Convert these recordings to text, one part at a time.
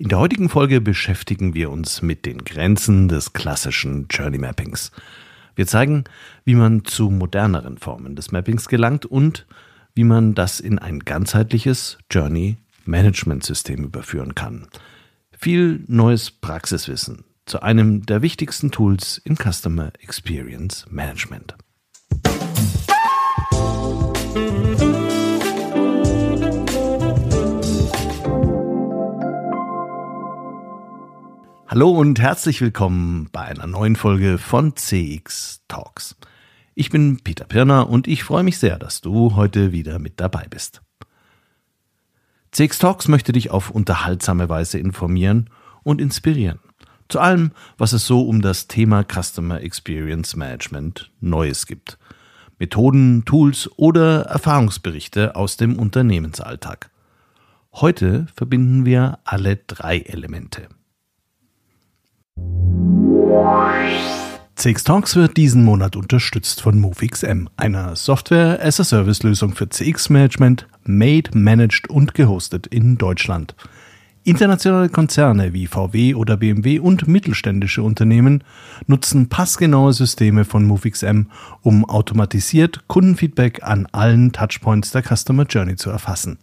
In der heutigen Folge beschäftigen wir uns mit den Grenzen des klassischen Journey Mappings. Wir zeigen, wie man zu moderneren Formen des Mappings gelangt und wie man das in ein ganzheitliches Journey Management System überführen kann. Viel neues Praxiswissen zu einem der wichtigsten Tools in Customer Experience Management. Hallo und herzlich willkommen bei einer neuen Folge von CX Talks. Ich bin Peter Pirner und ich freue mich sehr, dass du heute wieder mit dabei bist. CX Talks möchte dich auf unterhaltsame Weise informieren und inspirieren. Zu allem, was es so um das Thema Customer Experience Management Neues gibt. Methoden, Tools oder Erfahrungsberichte aus dem Unternehmensalltag. Heute verbinden wir alle drei Elemente. CX Talks wird diesen Monat unterstützt von MoveXM, einer Software-as-a-Service-Lösung für CX-Management, made, managed und gehostet in Deutschland. Internationale Konzerne wie VW oder BMW und mittelständische Unternehmen nutzen passgenaue Systeme von MoveXM, um automatisiert Kundenfeedback an allen Touchpoints der Customer Journey zu erfassen.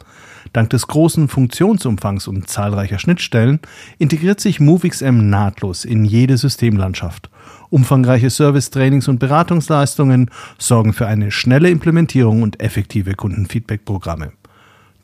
Dank des großen Funktionsumfangs und zahlreicher Schnittstellen integriert sich MoveXM nahtlos in jede Systemlandschaft. Umfangreiche Service-Trainings und Beratungsleistungen sorgen für eine schnelle Implementierung und effektive Kundenfeedback-Programme.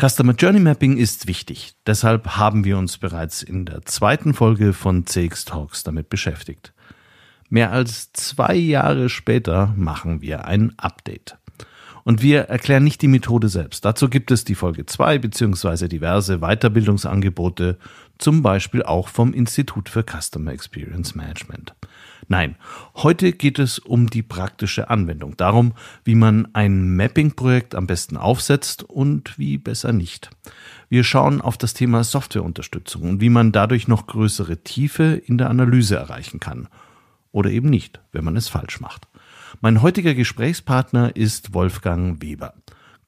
Customer Journey Mapping ist wichtig. Deshalb haben wir uns bereits in der zweiten Folge von CX Talks damit beschäftigt. Mehr als zwei Jahre später machen wir ein Update. Und wir erklären nicht die Methode selbst. Dazu gibt es die Folge 2 bzw. diverse Weiterbildungsangebote, zum Beispiel auch vom Institut für Customer Experience Management. Nein, heute geht es um die praktische Anwendung, darum, wie man ein Mapping-Projekt am besten aufsetzt und wie besser nicht. Wir schauen auf das Thema Softwareunterstützung und wie man dadurch noch größere Tiefe in der Analyse erreichen kann. Oder eben nicht, wenn man es falsch macht. Mein heutiger Gesprächspartner ist Wolfgang Weber,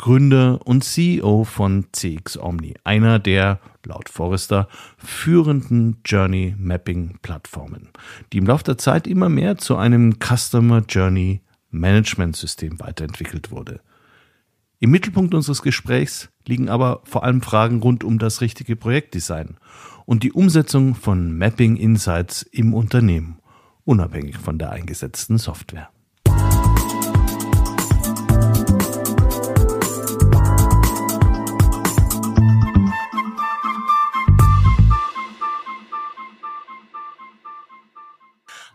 Gründer und CEO von CX Omni, einer der, laut Forrester, führenden Journey Mapping Plattformen, die im Laufe der Zeit immer mehr zu einem Customer Journey Management System weiterentwickelt wurde. Im Mittelpunkt unseres Gesprächs liegen aber vor allem Fragen rund um das richtige Projektdesign und die Umsetzung von Mapping Insights im Unternehmen, unabhängig von der eingesetzten Software.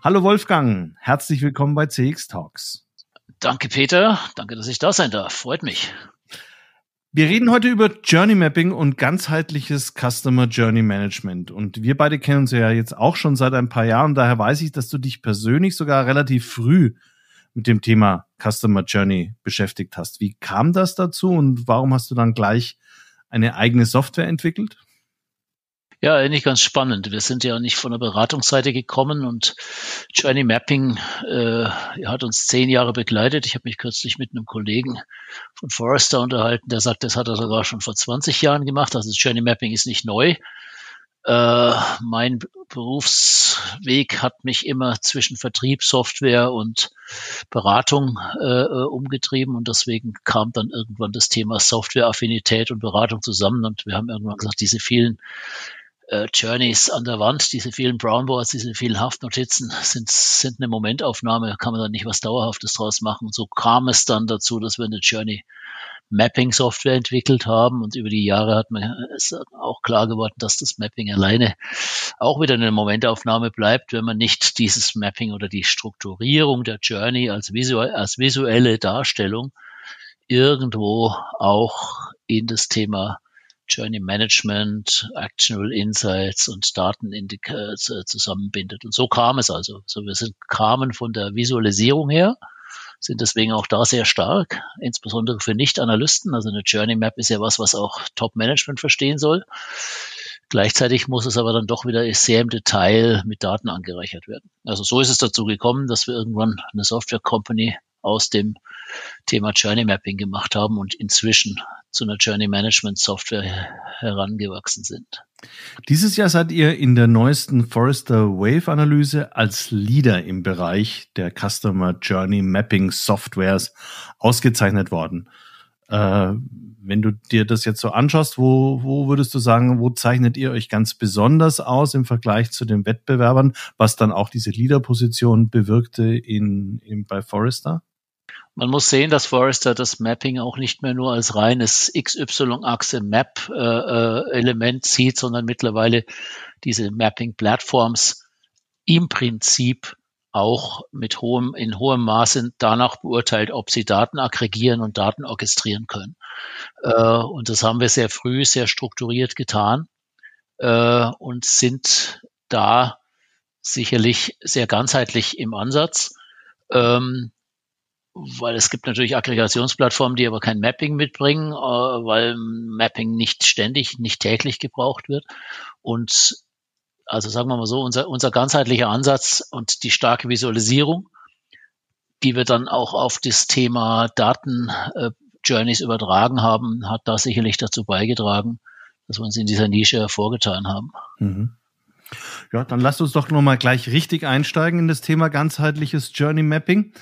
Hallo Wolfgang, herzlich willkommen bei CX Talks. Danke Peter, danke, dass ich da sein darf. Freut mich. Wir reden heute über Journey Mapping und ganzheitliches Customer Journey Management. Und wir beide kennen uns ja jetzt auch schon seit ein paar Jahren. Daher weiß ich, dass du dich persönlich sogar relativ früh mit dem Thema Customer Journey beschäftigt hast. Wie kam das dazu und warum hast du dann gleich eine eigene Software entwickelt? Ja, eigentlich ganz spannend. Wir sind ja nicht von der Beratungsseite gekommen und Journey Mapping äh, hat uns zehn Jahre begleitet. Ich habe mich kürzlich mit einem Kollegen von Forrester unterhalten, der sagt, das hat er sogar schon vor 20 Jahren gemacht. Also Journey Mapping ist nicht neu. Äh, mein Berufsweg hat mich immer zwischen Vertrieb, Software und Beratung äh, umgetrieben und deswegen kam dann irgendwann das Thema Softwareaffinität und Beratung zusammen und wir haben irgendwann gesagt, diese vielen äh, Journeys an der Wand, diese vielen Brownboards, diese vielen Haftnotizen sind, sind eine Momentaufnahme, kann man da nicht was Dauerhaftes draus machen. Und so kam es dann dazu, dass wir eine Journey Mapping Software entwickelt haben und über die Jahre hat man es auch klar geworden, dass das Mapping alleine auch wieder eine Momentaufnahme bleibt, wenn man nicht dieses Mapping oder die Strukturierung der Journey als, visuell, als visuelle Darstellung irgendwo auch in das Thema Journey Management, Actionable Insights und Daten zusammenbindet. Und so kam es also. So, wir sind, kamen von der Visualisierung her, sind deswegen auch da sehr stark, insbesondere für Nicht-Analysten. Also eine Journey Map ist ja was, was auch Top-Management verstehen soll. Gleichzeitig muss es aber dann doch wieder sehr im Detail mit Daten angereichert werden. Also so ist es dazu gekommen, dass wir irgendwann eine Software Company aus dem Thema Journey Mapping gemacht haben und inzwischen zu einer Journey Management Software herangewachsen sind. Dieses Jahr seid ihr in der neuesten Forrester Wave Analyse als Leader im Bereich der Customer Journey Mapping Softwares ausgezeichnet worden. Äh, wenn du dir das jetzt so anschaust, wo, wo würdest du sagen, wo zeichnet ihr euch ganz besonders aus im Vergleich zu den Wettbewerbern, was dann auch diese Leader-Position bewirkte in, in, bei Forrester? Man muss sehen, dass Forrester das Mapping auch nicht mehr nur als reines XY-Achse-Map-Element äh, sieht, sondern mittlerweile diese Mapping-Plattforms im Prinzip auch mit hohem, in hohem Maße danach beurteilt, ob sie Daten aggregieren und Daten orchestrieren können. Äh, und das haben wir sehr früh, sehr strukturiert getan äh, und sind da sicherlich sehr ganzheitlich im Ansatz. Ähm, weil es gibt natürlich Aggregationsplattformen, die aber kein Mapping mitbringen, äh, weil Mapping nicht ständig, nicht täglich gebraucht wird. Und also sagen wir mal so, unser, unser ganzheitlicher Ansatz und die starke Visualisierung, die wir dann auch auf das Thema Daten äh, übertragen haben, hat da sicherlich dazu beigetragen, dass wir uns in dieser Nische hervorgetan haben. Mhm. Ja, dann lasst uns doch nochmal gleich richtig einsteigen in das Thema ganzheitliches Journey Mapping.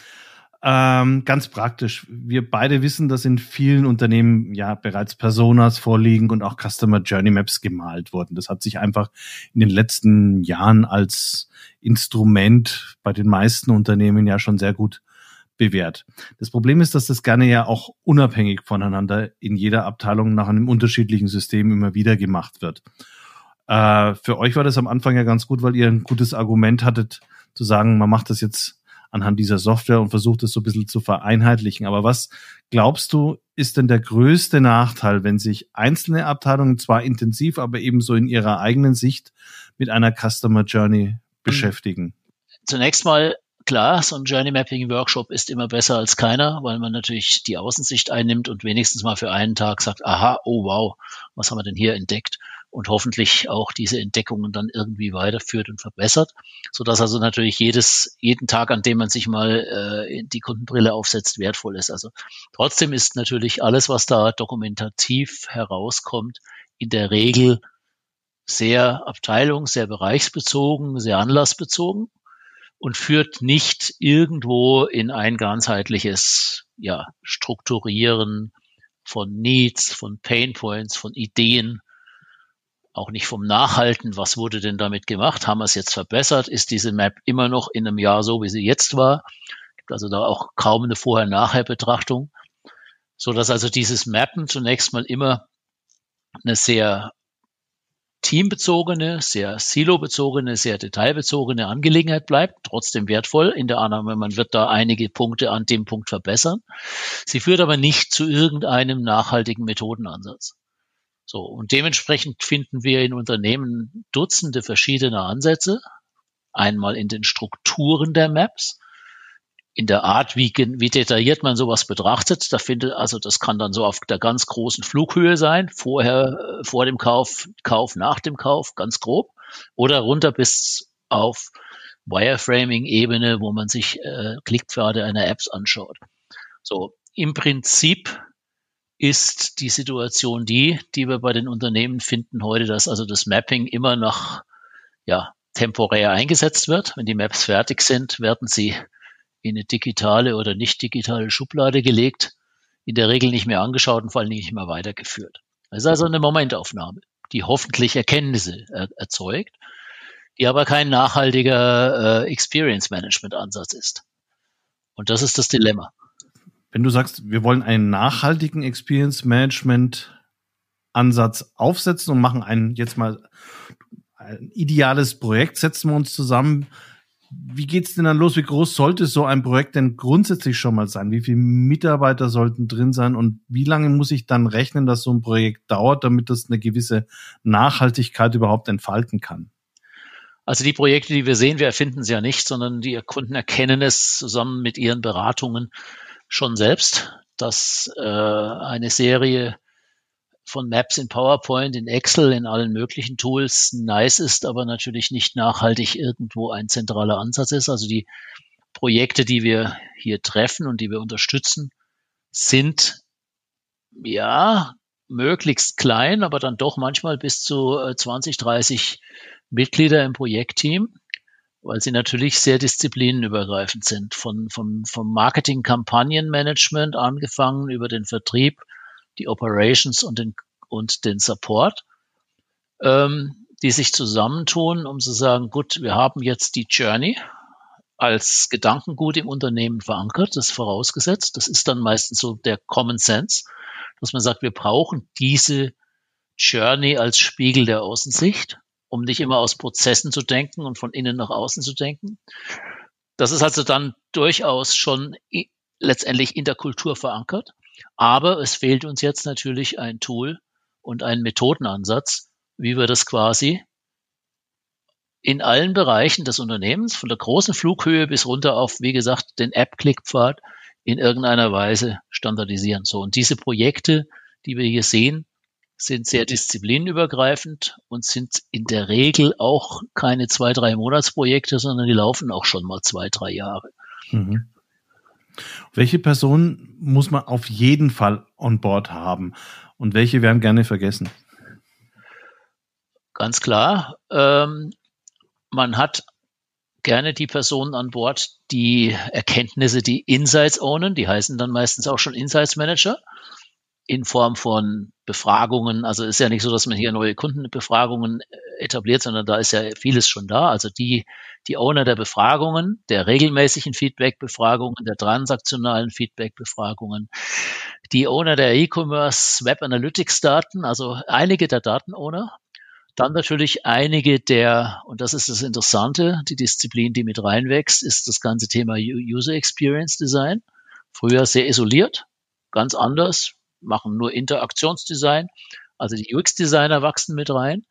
Ähm, ganz praktisch. Wir beide wissen, dass in vielen Unternehmen ja bereits Personas vorliegen und auch Customer Journey Maps gemalt wurden. Das hat sich einfach in den letzten Jahren als Instrument bei den meisten Unternehmen ja schon sehr gut bewährt. Das Problem ist, dass das gerne ja auch unabhängig voneinander in jeder Abteilung nach einem unterschiedlichen System immer wieder gemacht wird. Äh, für euch war das am Anfang ja ganz gut, weil ihr ein gutes Argument hattet, zu sagen, man macht das jetzt anhand dieser Software und versucht es so ein bisschen zu vereinheitlichen. Aber was glaubst du, ist denn der größte Nachteil, wenn sich einzelne Abteilungen zwar intensiv, aber ebenso in ihrer eigenen Sicht mit einer Customer Journey beschäftigen? Zunächst mal Klar, so ein Journey Mapping Workshop ist immer besser als keiner, weil man natürlich die Außensicht einnimmt und wenigstens mal für einen Tag sagt, aha, oh wow, was haben wir denn hier entdeckt? Und hoffentlich auch diese Entdeckungen dann irgendwie weiterführt und verbessert, so dass also natürlich jedes, jeden Tag, an dem man sich mal äh, die Kundenbrille aufsetzt, wertvoll ist. Also trotzdem ist natürlich alles, was da dokumentativ herauskommt, in der Regel sehr abteilungs-, sehr bereichsbezogen, sehr anlassbezogen und führt nicht irgendwo in ein ganzheitliches ja, Strukturieren von Needs, von Pain Points, von Ideen, auch nicht vom Nachhalten, was wurde denn damit gemacht, haben wir es jetzt verbessert, ist diese Map immer noch in einem Jahr so, wie sie jetzt war, gibt also da auch kaum eine Vorher-Nachher-Betrachtung, so dass also dieses Mappen zunächst mal immer eine sehr teambezogene, sehr silobezogene, sehr detailbezogene Angelegenheit bleibt, trotzdem wertvoll. In der Annahme, man wird da einige Punkte an dem Punkt verbessern. Sie führt aber nicht zu irgendeinem nachhaltigen Methodenansatz. So. Und dementsprechend finden wir in Unternehmen Dutzende verschiedene Ansätze. Einmal in den Strukturen der Maps, in der Art, wie, wie detailliert man sowas betrachtet. Da findet, also das kann dann so auf der ganz großen Flughöhe sein, vorher, äh, vor dem Kauf, Kauf, nach dem Kauf, ganz grob, oder runter bis auf Wireframing-Ebene, wo man sich äh, Klickpfade einer Apps anschaut. So, im Prinzip ist die Situation die, die wir bei den Unternehmen finden heute, dass also das Mapping immer noch ja, temporär eingesetzt wird. Wenn die Maps fertig sind, werden sie in eine digitale oder nicht digitale Schublade gelegt, in der Regel nicht mehr angeschaut und vor allem nicht mehr weitergeführt. Das ist also eine Momentaufnahme, die hoffentlich Erkenntnisse er erzeugt, die aber kein nachhaltiger äh, Experience Management Ansatz ist. Und das ist das Dilemma. Wenn du sagst, wir wollen einen nachhaltigen Experience Management Ansatz aufsetzen und machen ein jetzt mal ein ideales Projekt, setzen wir uns zusammen wie geht's denn dann los? Wie groß sollte so ein Projekt denn grundsätzlich schon mal sein? Wie viele Mitarbeiter sollten drin sein? Und wie lange muss ich dann rechnen, dass so ein Projekt dauert, damit das eine gewisse Nachhaltigkeit überhaupt entfalten kann? Also die Projekte, die wir sehen, wir erfinden sie ja nicht, sondern die Kunden erkennen es zusammen mit ihren Beratungen schon selbst, dass äh, eine Serie von Maps in PowerPoint, in Excel, in allen möglichen Tools nice ist, aber natürlich nicht nachhaltig irgendwo ein zentraler Ansatz ist. Also die Projekte, die wir hier treffen und die wir unterstützen, sind ja möglichst klein, aber dann doch manchmal bis zu 20, äh, 30 Mitglieder im Projektteam, weil sie natürlich sehr disziplinenübergreifend sind. Von, vom, vom Marketing-Kampagnenmanagement angefangen über den Vertrieb, die Operations und den, und den Support, ähm, die sich zusammentun, um zu sagen, gut, wir haben jetzt die Journey als Gedankengut im Unternehmen verankert, das vorausgesetzt. Das ist dann meistens so der Common Sense, dass man sagt, wir brauchen diese Journey als Spiegel der Außensicht, um nicht immer aus Prozessen zu denken und von innen nach außen zu denken. Das ist also dann durchaus schon letztendlich in der Kultur verankert. Aber es fehlt uns jetzt natürlich ein Tool und ein Methodenansatz, wie wir das quasi in allen Bereichen des Unternehmens, von der großen Flughöhe bis runter auf, wie gesagt, den App-Klickpfad in irgendeiner Weise standardisieren. So. Und diese Projekte, die wir hier sehen, sind sehr disziplinübergreifend und sind in der Regel auch keine zwei, drei Monatsprojekte, sondern die laufen auch schon mal zwei, drei Jahre. Mhm. Welche Personen muss man auf jeden Fall on board haben und welche werden gerne vergessen? Ganz klar. Ähm, man hat gerne die Personen an Bord, die Erkenntnisse, die Insights ownen, die heißen dann meistens auch schon Insights Manager in Form von Befragungen. Also ist ja nicht so, dass man hier neue Kundenbefragungen äh, etabliert, sondern da ist ja vieles schon da. Also die, die Owner der Befragungen, der regelmäßigen Feedback-Befragungen, der transaktionalen Feedback-Befragungen, die Owner der E-Commerce Web Analytics Daten, also einige der Datenowner. Dann natürlich einige der, und das ist das Interessante, die Disziplin, die mit reinwächst, ist das ganze Thema User Experience Design. Früher sehr isoliert, ganz anders, machen nur Interaktionsdesign. Also die UX-Designer wachsen mit rein.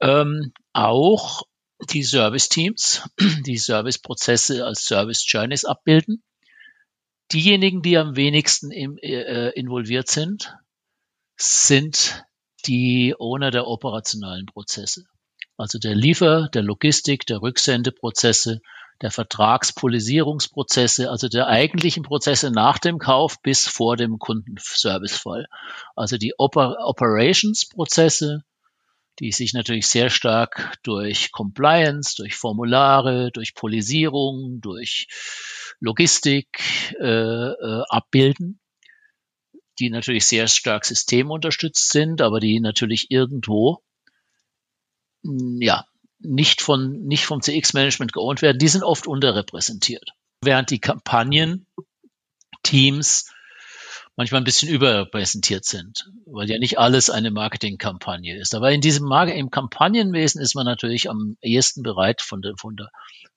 Ähm, auch die Service-Teams, die Service-Prozesse als Service-Journeys abbilden. Diejenigen, die am wenigsten im, äh, involviert sind, sind die Owner der operationalen Prozesse. Also der Liefer-, der Logistik-, der Rücksendeprozesse, der Vertragspolisierungsprozesse, also der eigentlichen Prozesse nach dem Kauf bis vor dem Kundenservicefall. Also die Oper Operations-Prozesse, die sich natürlich sehr stark durch Compliance, durch Formulare, durch Polisierung, durch Logistik äh, äh, abbilden, die natürlich sehr stark systemunterstützt sind, aber die natürlich irgendwo ja nicht von, nicht vom CX-Management geohnt werden, die sind oft unterrepräsentiert. Während die Kampagnen-Teams manchmal ein bisschen überrepräsentiert sind, weil ja nicht alles eine Marketingkampagne ist. Aber in diesem Mar im Kampagnenwesen ist man natürlich am ehesten bereit von der, von der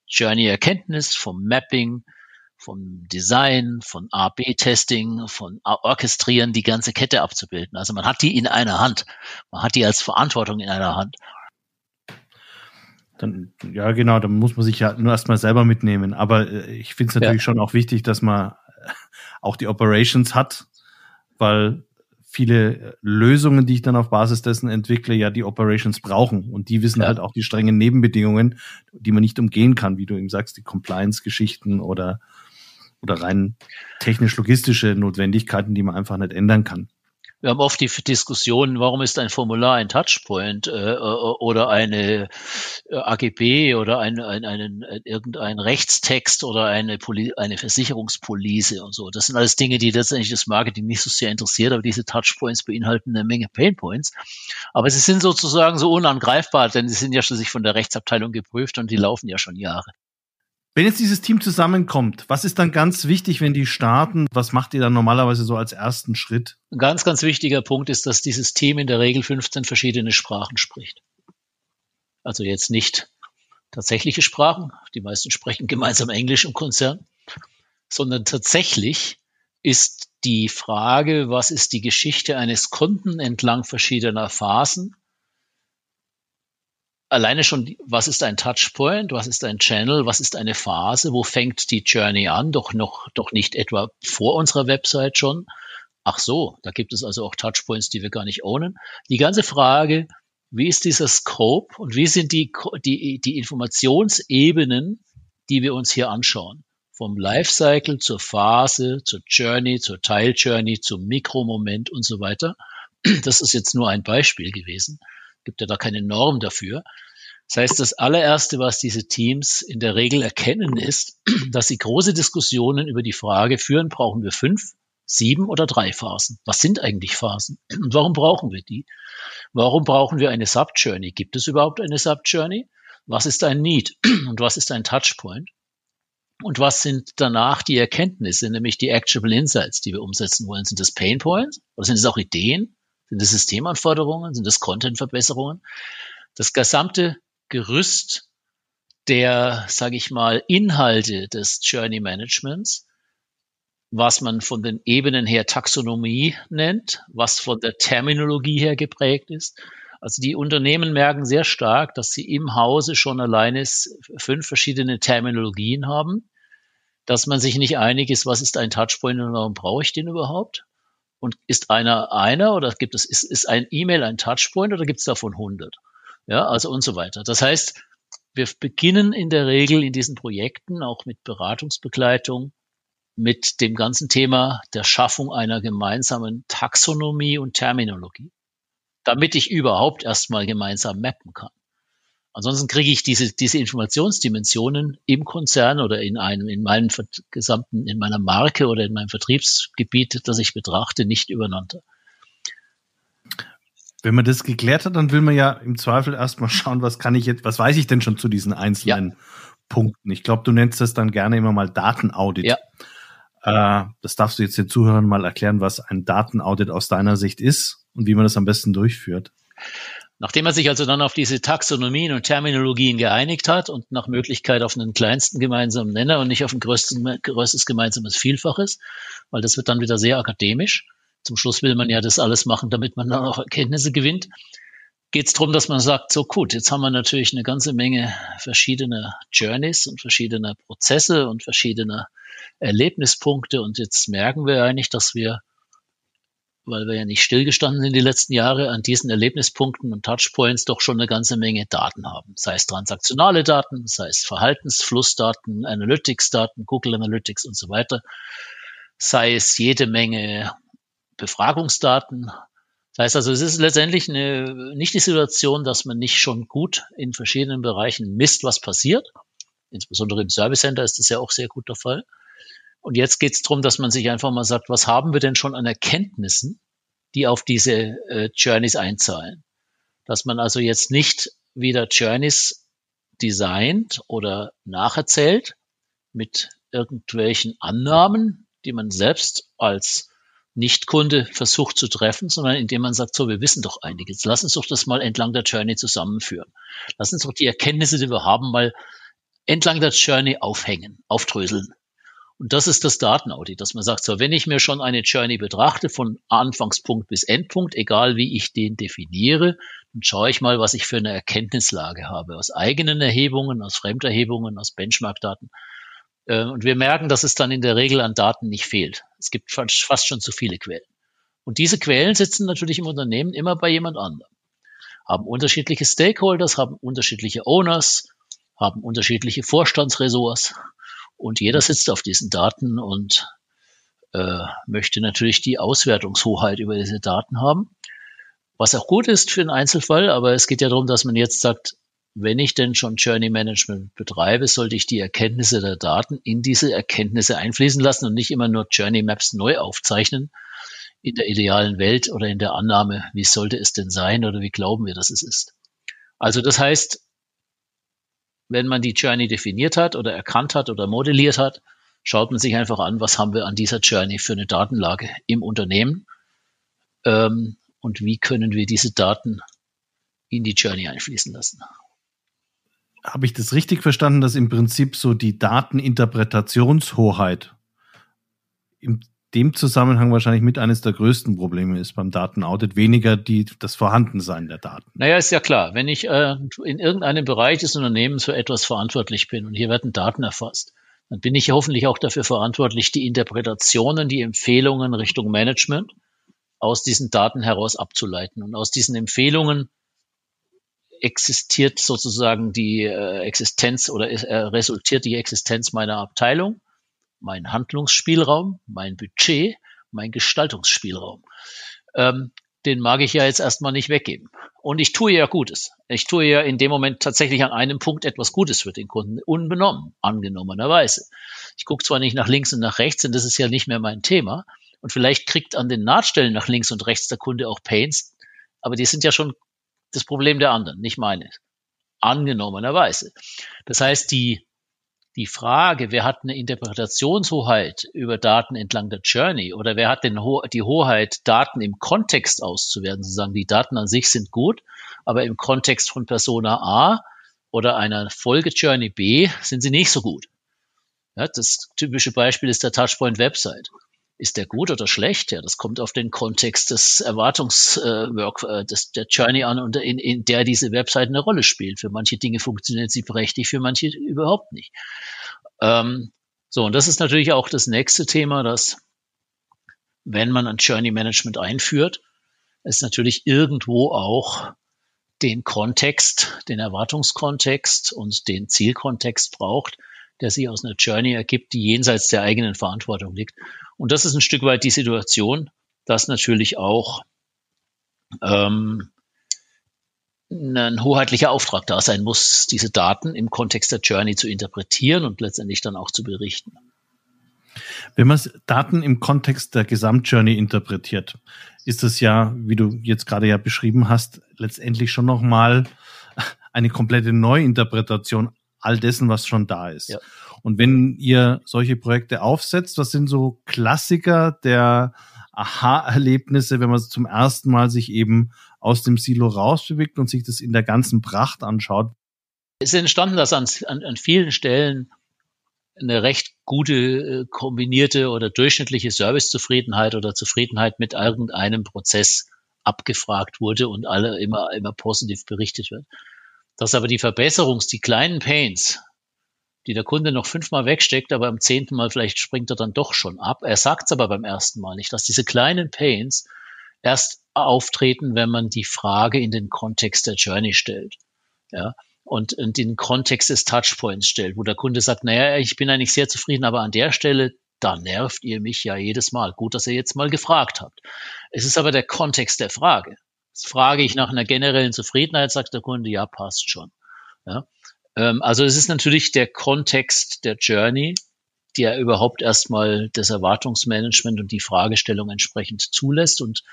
Journey-Erkenntnis, vom Mapping, vom Design, von A-B-Testing, von Orchestrieren, die ganze Kette abzubilden. Also man hat die in einer Hand. Man hat die als Verantwortung in einer Hand. Dann, ja, genau, dann muss man sich ja nur erstmal selber mitnehmen. Aber äh, ich finde es natürlich ja. schon auch wichtig, dass man äh, auch die Operations hat, weil viele Lösungen, die ich dann auf Basis dessen entwickle, ja die Operations brauchen. Und die wissen ja. halt auch die strengen Nebenbedingungen, die man nicht umgehen kann, wie du eben sagst, die Compliance-Geschichten oder, oder rein technisch-logistische Notwendigkeiten, die man einfach nicht ändern kann. Wir haben oft die Diskussion, warum ist ein Formular ein Touchpoint äh, äh oder eine äh, AGB oder ein, ein, ein, irgendein Rechtstext oder eine, Poli eine Versicherungspolice und so. Das sind alles Dinge, die letztendlich das Marketing nicht so sehr interessiert, aber diese Touchpoints beinhalten eine Menge Painpoints. Aber sie sind sozusagen so unangreifbar, denn sie sind ja schon sich von der Rechtsabteilung geprüft und die laufen ja schon Jahre. Wenn jetzt dieses Team zusammenkommt, was ist dann ganz wichtig, wenn die starten? Was macht ihr dann normalerweise so als ersten Schritt? Ein ganz, ganz wichtiger Punkt ist, dass dieses Team in der Regel 15 verschiedene Sprachen spricht. Also jetzt nicht tatsächliche Sprachen, die meisten sprechen gemeinsam Englisch im Konzern, sondern tatsächlich ist die Frage, was ist die Geschichte eines Kunden entlang verschiedener Phasen, alleine schon, was ist ein Touchpoint, was ist ein Channel, was ist eine Phase, wo fängt die Journey an, doch noch, doch nicht etwa vor unserer Website schon. Ach so, da gibt es also auch Touchpoints, die wir gar nicht ownen. Die ganze Frage, wie ist dieser Scope und wie sind die, die, die Informationsebenen, die wir uns hier anschauen? Vom Lifecycle zur Phase, zur Journey, zur Teiljourney, zum Mikromoment und so weiter. Das ist jetzt nur ein Beispiel gewesen gibt ja da keine Norm dafür. Das heißt, das allererste, was diese Teams in der Regel erkennen, ist, dass sie große Diskussionen über die Frage führen, brauchen wir fünf, sieben oder drei Phasen? Was sind eigentlich Phasen? Und warum brauchen wir die? Warum brauchen wir eine Subjourney? Gibt es überhaupt eine Subjourney? Was ist ein Need? Und was ist ein Touchpoint? Und was sind danach die Erkenntnisse, nämlich die Actionable Insights, die wir umsetzen wollen? Sind das Pain Points? Oder sind es auch Ideen? Sind das Systemanforderungen? Sind das Content-Verbesserungen? Das gesamte Gerüst der, sage ich mal, Inhalte des Journey Managements, was man von den Ebenen her Taxonomie nennt, was von der Terminologie her geprägt ist. Also die Unternehmen merken sehr stark, dass sie im Hause schon alleine fünf verschiedene Terminologien haben, dass man sich nicht einig ist, was ist ein Touchpoint und warum brauche ich den überhaupt? Und ist einer einer oder gibt es, ist, ist ein E-Mail ein Touchpoint oder gibt es davon 100? Ja, also und so weiter. Das heißt, wir beginnen in der Regel in diesen Projekten auch mit Beratungsbegleitung, mit dem ganzen Thema der Schaffung einer gemeinsamen Taxonomie und Terminologie, damit ich überhaupt erstmal gemeinsam mappen kann. Ansonsten kriege ich diese, diese Informationsdimensionen im Konzern oder in einem, in meinem gesamten, in meiner Marke oder in meinem Vertriebsgebiet, das ich betrachte, nicht übereinander. Wenn man das geklärt hat, dann will man ja im Zweifel erstmal schauen, was kann ich jetzt, was weiß ich denn schon zu diesen einzelnen ja. Punkten? Ich glaube, du nennst das dann gerne immer mal Datenaudit. Ja. Äh, das darfst du jetzt den Zuhörern mal erklären, was ein Datenaudit aus deiner Sicht ist und wie man das am besten durchführt. Nachdem er sich also dann auf diese Taxonomien und Terminologien geeinigt hat und nach Möglichkeit auf einen kleinsten gemeinsamen Nenner und nicht auf ein größten, größtes gemeinsames Vielfaches, weil das wird dann wieder sehr akademisch. Zum Schluss will man ja das alles machen, damit man dann auch Erkenntnisse gewinnt. Geht es darum, dass man sagt, so gut, jetzt haben wir natürlich eine ganze Menge verschiedener Journeys und verschiedener Prozesse und verschiedener Erlebnispunkte und jetzt merken wir eigentlich, dass wir weil wir ja nicht stillgestanden sind die letzten Jahre, an diesen Erlebnispunkten und Touchpoints doch schon eine ganze Menge Daten haben. Sei es transaktionale Daten, sei es Verhaltensflussdaten, Analytics-Daten, Google Analytics und so weiter, sei es jede Menge Befragungsdaten. Das heißt also, es ist letztendlich eine, nicht die Situation, dass man nicht schon gut in verschiedenen Bereichen misst, was passiert. Insbesondere im Service Center ist das ja auch sehr gut der Fall und jetzt geht es darum, dass man sich einfach mal sagt, was haben wir denn schon an Erkenntnissen, die auf diese äh, Journeys einzahlen? Dass man also jetzt nicht wieder Journeys designt oder nacherzählt mit irgendwelchen Annahmen, die man selbst als Nichtkunde versucht zu treffen, sondern indem man sagt, so, wir wissen doch einiges. Lass uns doch das mal entlang der Journey zusammenführen. Lass uns doch die Erkenntnisse, die wir haben, mal entlang der Journey aufhängen, aufdröseln. Und das ist das Datenaudit, dass man sagt, so, wenn ich mir schon eine Journey betrachte, von Anfangspunkt bis Endpunkt, egal wie ich den definiere, dann schaue ich mal, was ich für eine Erkenntnislage habe, aus eigenen Erhebungen, aus Fremderhebungen, aus Benchmark-Daten. Äh, und wir merken, dass es dann in der Regel an Daten nicht fehlt. Es gibt fast schon zu viele Quellen. Und diese Quellen sitzen natürlich im Unternehmen immer bei jemand anderem. Haben unterschiedliche Stakeholders, haben unterschiedliche Owners, haben unterschiedliche Vorstandsressorts. Und jeder sitzt auf diesen Daten und äh, möchte natürlich die Auswertungshoheit über diese Daten haben. Was auch gut ist für einen Einzelfall, aber es geht ja darum, dass man jetzt sagt, wenn ich denn schon Journey Management betreibe, sollte ich die Erkenntnisse der Daten in diese Erkenntnisse einfließen lassen und nicht immer nur Journey Maps neu aufzeichnen in der idealen Welt oder in der Annahme, wie sollte es denn sein oder wie glauben wir, dass es ist. Also das heißt, wenn man die Journey definiert hat oder erkannt hat oder modelliert hat, schaut man sich einfach an, was haben wir an dieser Journey für eine Datenlage im Unternehmen ähm, und wie können wir diese Daten in die Journey einfließen lassen. habe ich das richtig verstanden, dass im Prinzip so die Dateninterpretationshoheit in dem Zusammenhang wahrscheinlich mit eines der größten Probleme ist beim Datenaudit, weniger die, das Vorhandensein der Daten. Naja, ist ja klar. Wenn ich äh, in irgendeinem Bereich des Unternehmens für etwas verantwortlich bin und hier werden Daten erfasst, dann bin ich hoffentlich auch dafür verantwortlich, die Interpretationen, die Empfehlungen Richtung Management aus diesen Daten heraus abzuleiten. Und aus diesen Empfehlungen existiert sozusagen die äh, Existenz oder äh, resultiert die Existenz meiner Abteilung, mein Handlungsspielraum, mein Budget, mein Gestaltungsspielraum. Ähm, den mag ich ja jetzt erstmal nicht weggeben. Und ich tue ja Gutes. Ich tue ja in dem Moment tatsächlich an einem Punkt etwas Gutes für den Kunden, unbenommen, angenommenerweise. Ich gucke zwar nicht nach links und nach rechts, und das ist ja nicht mehr mein Thema. Und vielleicht kriegt an den Nahtstellen nach links und rechts der Kunde auch Pains, aber die sind ja schon das Problem der anderen, nicht meines. Angenommenerweise. Das heißt, die, die Frage, wer hat eine Interpretationshoheit über Daten entlang der Journey oder wer hat denn Ho die Hoheit, Daten im Kontext auszuwerten, sozusagen die Daten an sich sind gut, aber im Kontext von Persona A oder einer Folge-Journey B sind sie nicht so gut. Ja, das typische Beispiel ist der Touchpoint Website. Ist der gut oder schlecht? Ja, das kommt auf den Kontext des Erwartungswork, äh, äh, des, der Journey an, und in, in der diese Website eine Rolle spielt. Für manche Dinge funktioniert sie prächtig, für manche überhaupt nicht. Ähm, so, und das ist natürlich auch das nächste Thema, dass wenn man ein Journey Management einführt, es natürlich irgendwo auch den Kontext, den Erwartungskontext und den Zielkontext braucht, der sich aus einer Journey ergibt, die jenseits der eigenen Verantwortung liegt. Und das ist ein Stück weit die Situation, dass natürlich auch ähm, ein hoheitlicher Auftrag da sein muss, diese Daten im Kontext der Journey zu interpretieren und letztendlich dann auch zu berichten. Wenn man Daten im Kontext der Gesamtjourney interpretiert, ist das ja, wie du jetzt gerade ja beschrieben hast, letztendlich schon nochmal eine komplette Neuinterpretation all dessen, was schon da ist. Ja. Und wenn ihr solche Projekte aufsetzt, was sind so Klassiker der Aha-Erlebnisse, wenn man zum ersten Mal sich eben aus dem Silo rausbewegt und sich das in der ganzen Pracht anschaut? Es ist entstanden, dass an, an, an vielen Stellen eine recht gute äh, kombinierte oder durchschnittliche Servicezufriedenheit oder Zufriedenheit mit irgendeinem Prozess abgefragt wurde und alle immer, immer positiv berichtet wird. Dass aber die Verbesserungs-, die kleinen Pains, die der Kunde noch fünfmal wegsteckt, aber am zehnten Mal vielleicht springt er dann doch schon ab. Er sagt es aber beim ersten Mal nicht, dass diese kleinen Pains erst auftreten, wenn man die Frage in den Kontext der Journey stellt. Ja, und in den Kontext des Touchpoints stellt, wo der Kunde sagt, naja, ich bin eigentlich sehr zufrieden, aber an der Stelle, da nervt ihr mich ja jedes Mal. Gut, dass ihr jetzt mal gefragt habt. Es ist aber der Kontext der Frage. Frage ich nach einer generellen Zufriedenheit, sagt der Kunde, ja, passt schon. Ja? Ähm, also es ist natürlich der Kontext der Journey, der überhaupt erstmal das Erwartungsmanagement und die Fragestellung entsprechend zulässt. Und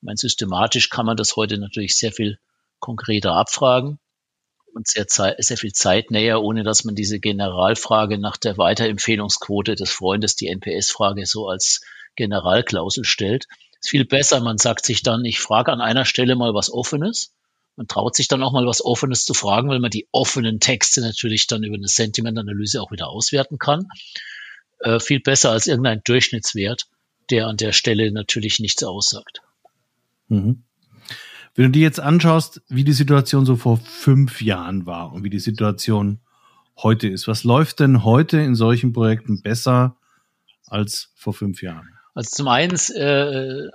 mein, systematisch kann man das heute natürlich sehr viel konkreter abfragen und sehr, sehr viel zeitnäher, ohne dass man diese Generalfrage nach der Weiterempfehlungsquote des Freundes, die NPS-Frage, so als Generalklausel stellt viel besser. Man sagt sich dann, ich frage an einer Stelle mal was Offenes. Man traut sich dann auch mal was Offenes zu fragen, weil man die offenen Texte natürlich dann über eine Sentimentanalyse auch wieder auswerten kann. Äh, viel besser als irgendein Durchschnittswert, der an der Stelle natürlich nichts aussagt. Mhm. Wenn du dir jetzt anschaust, wie die Situation so vor fünf Jahren war und wie die Situation heute ist, was läuft denn heute in solchen Projekten besser als vor fünf Jahren? Also zum einen äh,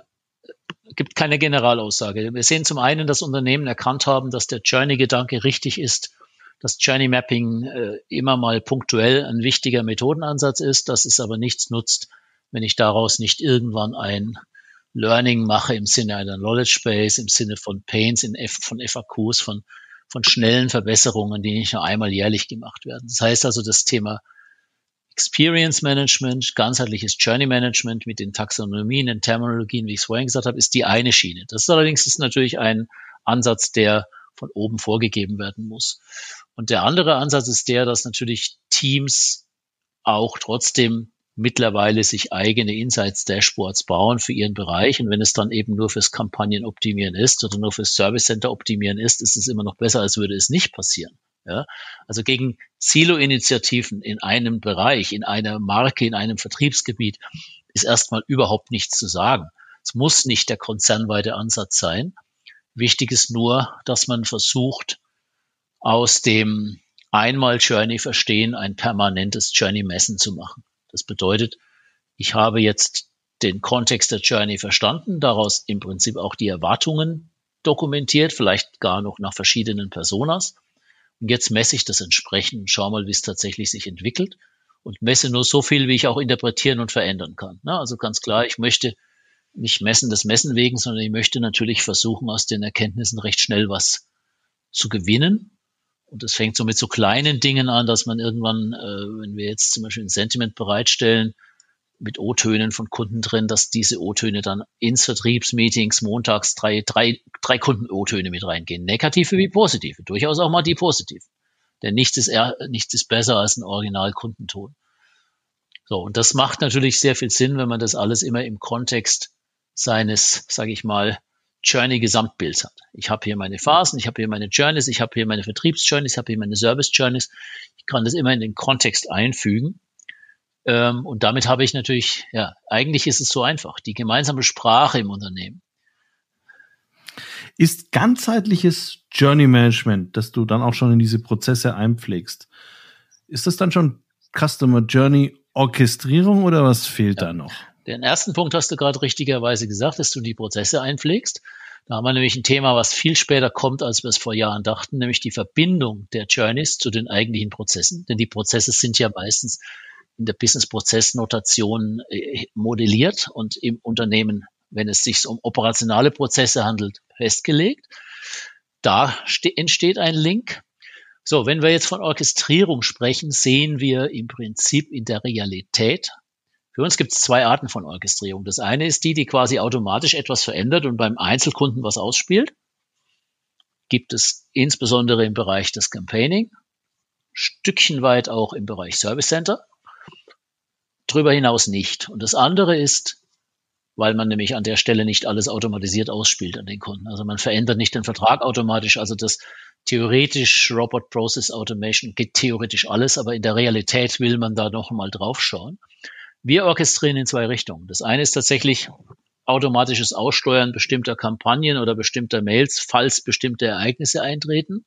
gibt keine Generalaussage. Wir sehen zum einen, dass Unternehmen erkannt haben, dass der Journey-Gedanke richtig ist, dass Journey Mapping äh, immer mal punktuell ein wichtiger Methodenansatz ist, dass es aber nichts nutzt, wenn ich daraus nicht irgendwann ein Learning mache im Sinne einer Knowledge Base, im Sinne von Pains, in F, von FAQs, von, von schnellen Verbesserungen, die nicht nur einmal jährlich gemacht werden. Das heißt also, das Thema Experience Management, ganzheitliches Journey Management mit den Taxonomien, den Terminologien, wie ich es vorhin gesagt habe, ist die eine Schiene. Das ist allerdings ist natürlich ein Ansatz, der von oben vorgegeben werden muss. Und der andere Ansatz ist der, dass natürlich Teams auch trotzdem mittlerweile sich eigene Insights-Dashboards bauen für ihren Bereich. Und wenn es dann eben nur fürs Kampagnenoptimieren ist oder nur fürs Service Center optimieren ist, ist es immer noch besser, als würde es nicht passieren. Ja? Also gegen Silo-Initiativen in einem Bereich, in einer Marke, in einem Vertriebsgebiet ist erstmal überhaupt nichts zu sagen. Es muss nicht der konzernweite Ansatz sein. Wichtig ist nur, dass man versucht, aus dem einmal Journey verstehen ein permanentes Journey messen zu machen. Das bedeutet, ich habe jetzt den Kontext der Journey verstanden, daraus im Prinzip auch die Erwartungen dokumentiert, vielleicht gar noch nach verschiedenen Personas. Und jetzt messe ich das entsprechend und schaue mal, wie es tatsächlich sich entwickelt und messe nur so viel, wie ich auch interpretieren und verändern kann. Na, also ganz klar, ich möchte nicht messen des Messen wegen, sondern ich möchte natürlich versuchen, aus den Erkenntnissen recht schnell was zu gewinnen. Und das fängt so mit so kleinen Dingen an, dass man irgendwann, äh, wenn wir jetzt zum Beispiel ein Sentiment bereitstellen, mit O-Tönen von Kunden drin, dass diese O-Töne dann ins Vertriebsmeetings montags drei, drei, drei Kunden-O-Töne mit reingehen. Negative wie positive. Durchaus auch mal die positiven. Denn nichts ist, eher, nichts ist besser als ein Original-Kundenton. So, und das macht natürlich sehr viel Sinn, wenn man das alles immer im Kontext seines, sage ich mal, Journey-Gesamtbilds hat. Ich habe hier meine Phasen, ich habe hier meine Journeys, ich habe hier meine Vertriebs-Journeys, ich habe hier meine Service-Journeys. Ich kann das immer in den Kontext einfügen ähm, und damit habe ich natürlich, ja, eigentlich ist es so einfach, die gemeinsame Sprache im Unternehmen. Ist ganzheitliches Journey Management, dass du dann auch schon in diese Prozesse einpflegst, ist das dann schon Customer Journey Orchestrierung oder was fehlt ja. da noch? Den ersten Punkt hast du gerade richtigerweise gesagt, dass du die Prozesse einpflegst. Da haben wir nämlich ein Thema, was viel später kommt, als wir es vor Jahren dachten, nämlich die Verbindung der Journeys zu den eigentlichen Prozessen. Denn die Prozesse sind ja meistens in der Business-Prozess-Notation äh, modelliert und im Unternehmen, wenn es sich um operationale Prozesse handelt, festgelegt. Da entsteht ein Link. So, wenn wir jetzt von Orchestrierung sprechen, sehen wir im Prinzip in der Realität, für uns gibt es zwei Arten von Orchestrierung. Das eine ist die, die quasi automatisch etwas verändert und beim Einzelkunden was ausspielt. Gibt es insbesondere im Bereich des Campaigning, Stückchen weit auch im Bereich Service Center Drüber hinaus nicht. Und das andere ist, weil man nämlich an der Stelle nicht alles automatisiert ausspielt an den Kunden. Also man verändert nicht den Vertrag automatisch. Also das theoretisch Robot Process Automation geht theoretisch alles, aber in der Realität will man da noch mal drauf schauen. Wir orchestrieren in zwei Richtungen. Das eine ist tatsächlich automatisches Aussteuern bestimmter Kampagnen oder bestimmter Mails, falls bestimmte Ereignisse eintreten.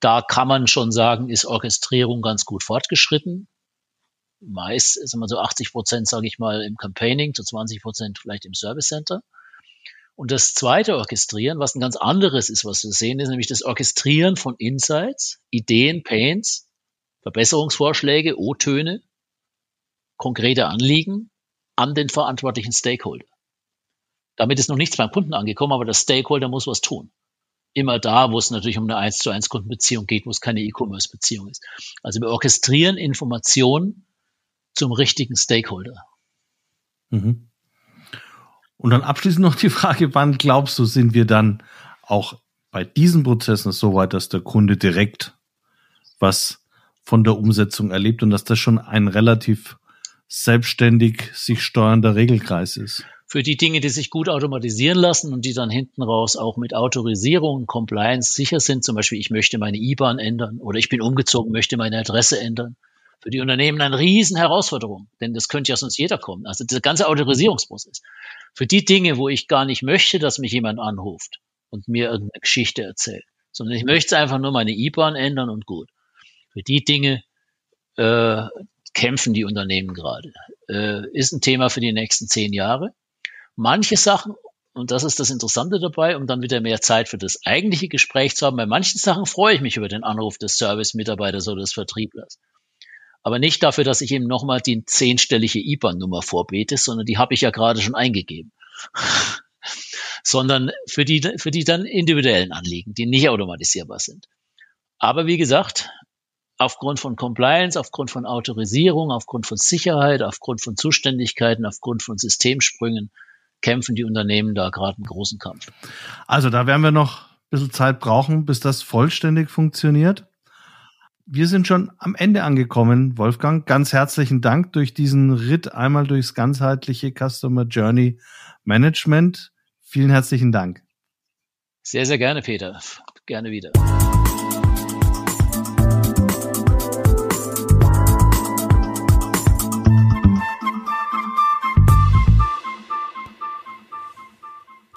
Da kann man schon sagen, ist Orchestrierung ganz gut fortgeschritten meist, ist immer so 80 Prozent, sage ich mal, im Campaigning, zu 20 Prozent vielleicht im Service Center. Und das zweite Orchestrieren, was ein ganz anderes ist, was wir sehen, ist nämlich das Orchestrieren von Insights, Ideen, Pains, Verbesserungsvorschläge, O-Töne, konkrete Anliegen an den verantwortlichen Stakeholder. Damit ist noch nichts beim Kunden angekommen, aber der Stakeholder muss was tun. Immer da, wo es natürlich um eine 1 zu 1 Kundenbeziehung geht, wo es keine E-Commerce-Beziehung ist. Also wir orchestrieren Informationen zum richtigen Stakeholder. Mhm. Und dann abschließend noch die Frage, wann glaubst du, sind wir dann auch bei diesen Prozessen so weit, dass der Kunde direkt was von der Umsetzung erlebt und dass das schon ein relativ selbstständig sich steuernder Regelkreis ist? Für die Dinge, die sich gut automatisieren lassen und die dann hinten raus auch mit Autorisierung und Compliance sicher sind, zum Beispiel ich möchte meine IBAN ändern oder ich bin umgezogen, möchte meine Adresse ändern, für die Unternehmen eine riesen Herausforderung, denn das könnte ja sonst jeder kommen. Also der ganze Autorisierungsprozess. Für die Dinge, wo ich gar nicht möchte, dass mich jemand anruft und mir irgendeine Geschichte erzählt, sondern ich möchte einfach nur meine IBAN ändern und gut. Für die Dinge äh, kämpfen die Unternehmen gerade. Äh, ist ein Thema für die nächsten zehn Jahre. Manche Sachen, und das ist das Interessante dabei, um dann wieder mehr Zeit für das eigentliche Gespräch zu haben, bei manchen Sachen freue ich mich über den Anruf des Service-Mitarbeiters oder des Vertrieblers aber nicht dafür, dass ich ihm nochmal die zehnstellige IBAN-Nummer vorbete, sondern die habe ich ja gerade schon eingegeben. sondern für die, für die dann individuellen Anliegen, die nicht automatisierbar sind. Aber wie gesagt, aufgrund von Compliance, aufgrund von Autorisierung, aufgrund von Sicherheit, aufgrund von Zuständigkeiten, aufgrund von Systemsprüngen kämpfen die Unternehmen da gerade einen großen Kampf. Also da werden wir noch ein bisschen Zeit brauchen, bis das vollständig funktioniert wir sind schon am Ende angekommen, Wolfgang. Ganz herzlichen Dank durch diesen Ritt einmal durchs ganzheitliche Customer Journey Management. Vielen herzlichen Dank. Sehr, sehr gerne, Peter. Gerne wieder.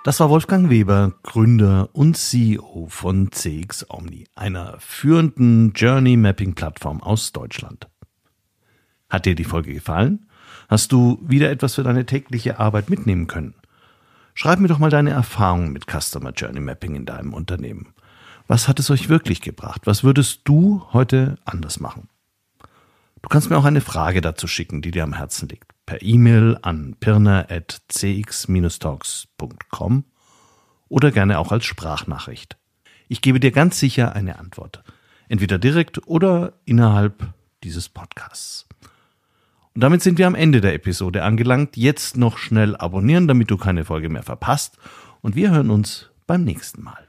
Das war Wolfgang Weber, Gründer und CEO von CX Omni, einer führenden Journey Mapping Plattform aus Deutschland. Hat dir die Folge gefallen? Hast du wieder etwas für deine tägliche Arbeit mitnehmen können? Schreib mir doch mal deine Erfahrungen mit Customer Journey Mapping in deinem Unternehmen. Was hat es euch wirklich gebracht? Was würdest du heute anders machen? Du kannst mir auch eine Frage dazu schicken, die dir am Herzen liegt. Per E-Mail an pirna.cx-talks.com oder gerne auch als Sprachnachricht. Ich gebe dir ganz sicher eine Antwort. Entweder direkt oder innerhalb dieses Podcasts. Und damit sind wir am Ende der Episode angelangt. Jetzt noch schnell abonnieren, damit du keine Folge mehr verpasst. Und wir hören uns beim nächsten Mal.